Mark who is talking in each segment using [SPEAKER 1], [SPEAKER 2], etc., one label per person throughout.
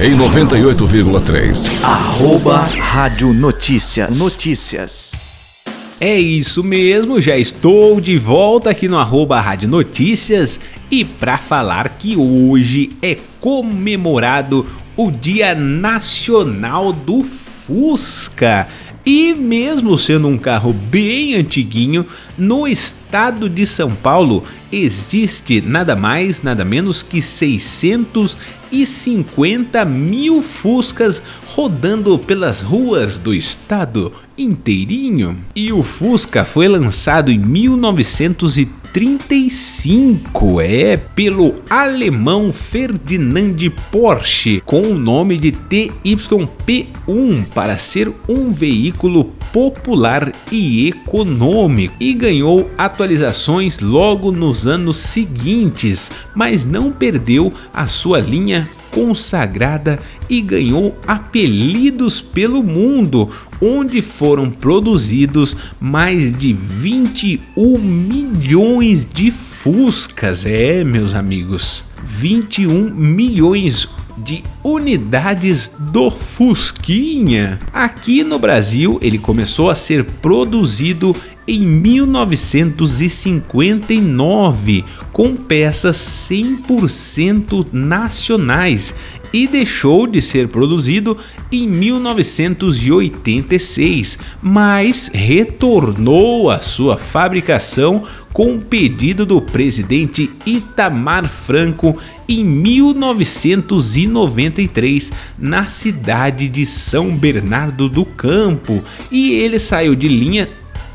[SPEAKER 1] Em 98,3.
[SPEAKER 2] Arroba Rádio Notícias. Notícias.
[SPEAKER 3] É isso mesmo, já estou de volta aqui no arroba Rádio Notícias e para falar que hoje é comemorado o Dia Nacional do Fusca. E mesmo sendo um carro bem antiguinho, no estado de São Paulo existe nada mais, nada menos que 650 mil Fuscas rodando pelas ruas do estado inteirinho. E o Fusca foi lançado em 1930 35 é pelo alemão Ferdinand Porsche com o nome de TYP1 para ser um veículo popular e econômico. E ganhou atualizações logo nos anos seguintes, mas não perdeu a sua linha consagrada e ganhou apelidos pelo mundo, onde foram produzidos mais de 21 milhões de Fuscas. É, meus amigos, 21 milhões de unidades do Fusquinha. Aqui no Brasil, ele começou a ser produzido em 1959 com peças 100% nacionais e deixou de ser produzido em 1986, mas retornou à sua fabricação com pedido do presidente Itamar Franco em 1993 na cidade de São Bernardo do Campo. E ele saiu de linha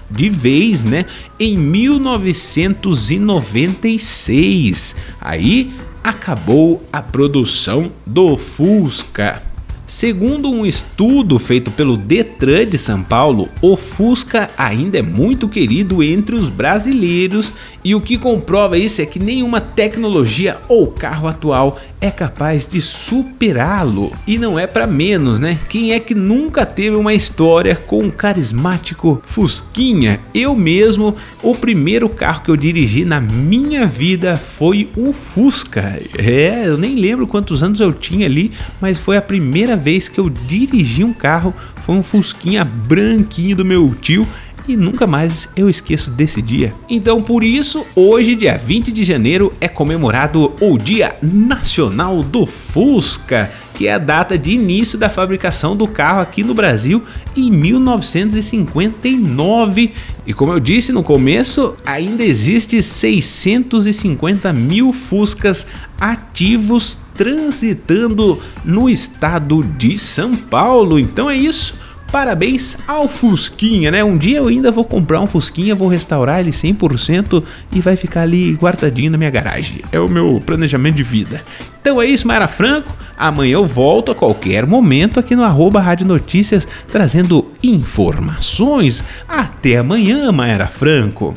[SPEAKER 3] de vez, né, em 1996. Aí acabou a produção do Fusca. Segundo um estudo feito pelo Detran de São Paulo, o Fusca ainda é muito querido entre os brasileiros e o que comprova isso é que nenhuma tecnologia ou carro atual é capaz de superá-lo. E não é para menos, né? Quem é que nunca teve uma história com um carismático Fusquinha? Eu mesmo, o primeiro carro que eu dirigi na minha vida foi um Fusca. É, eu nem lembro quantos anos eu tinha ali, mas foi a primeira vez que eu dirigi um carro, foi um Fusquinha branquinho do meu tio e nunca mais eu esqueço desse dia. Então, por isso, hoje, dia 20 de janeiro, é comemorado o Dia Nacional do Fusca, que é a data de início da fabricação do carro aqui no Brasil em 1959. E como eu disse no começo, ainda existe 650 mil Fuscas ativos transitando no estado de São Paulo. Então é isso. Parabéns ao Fusquinha, né? Um dia eu ainda vou comprar um Fusquinha, vou restaurar ele 100% e vai ficar ali guardadinho na minha garagem. É o meu planejamento de vida. Então é isso, Mayara Franco. Amanhã eu volto a qualquer momento aqui no arroba Rádio Notícias trazendo informações. Até amanhã, Mayara Franco.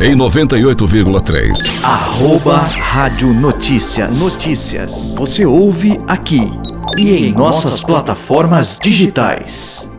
[SPEAKER 1] Em 98,3.
[SPEAKER 2] Arroba Rádio Notícias. Notícias. Você ouve aqui e em nossas plataformas digitais.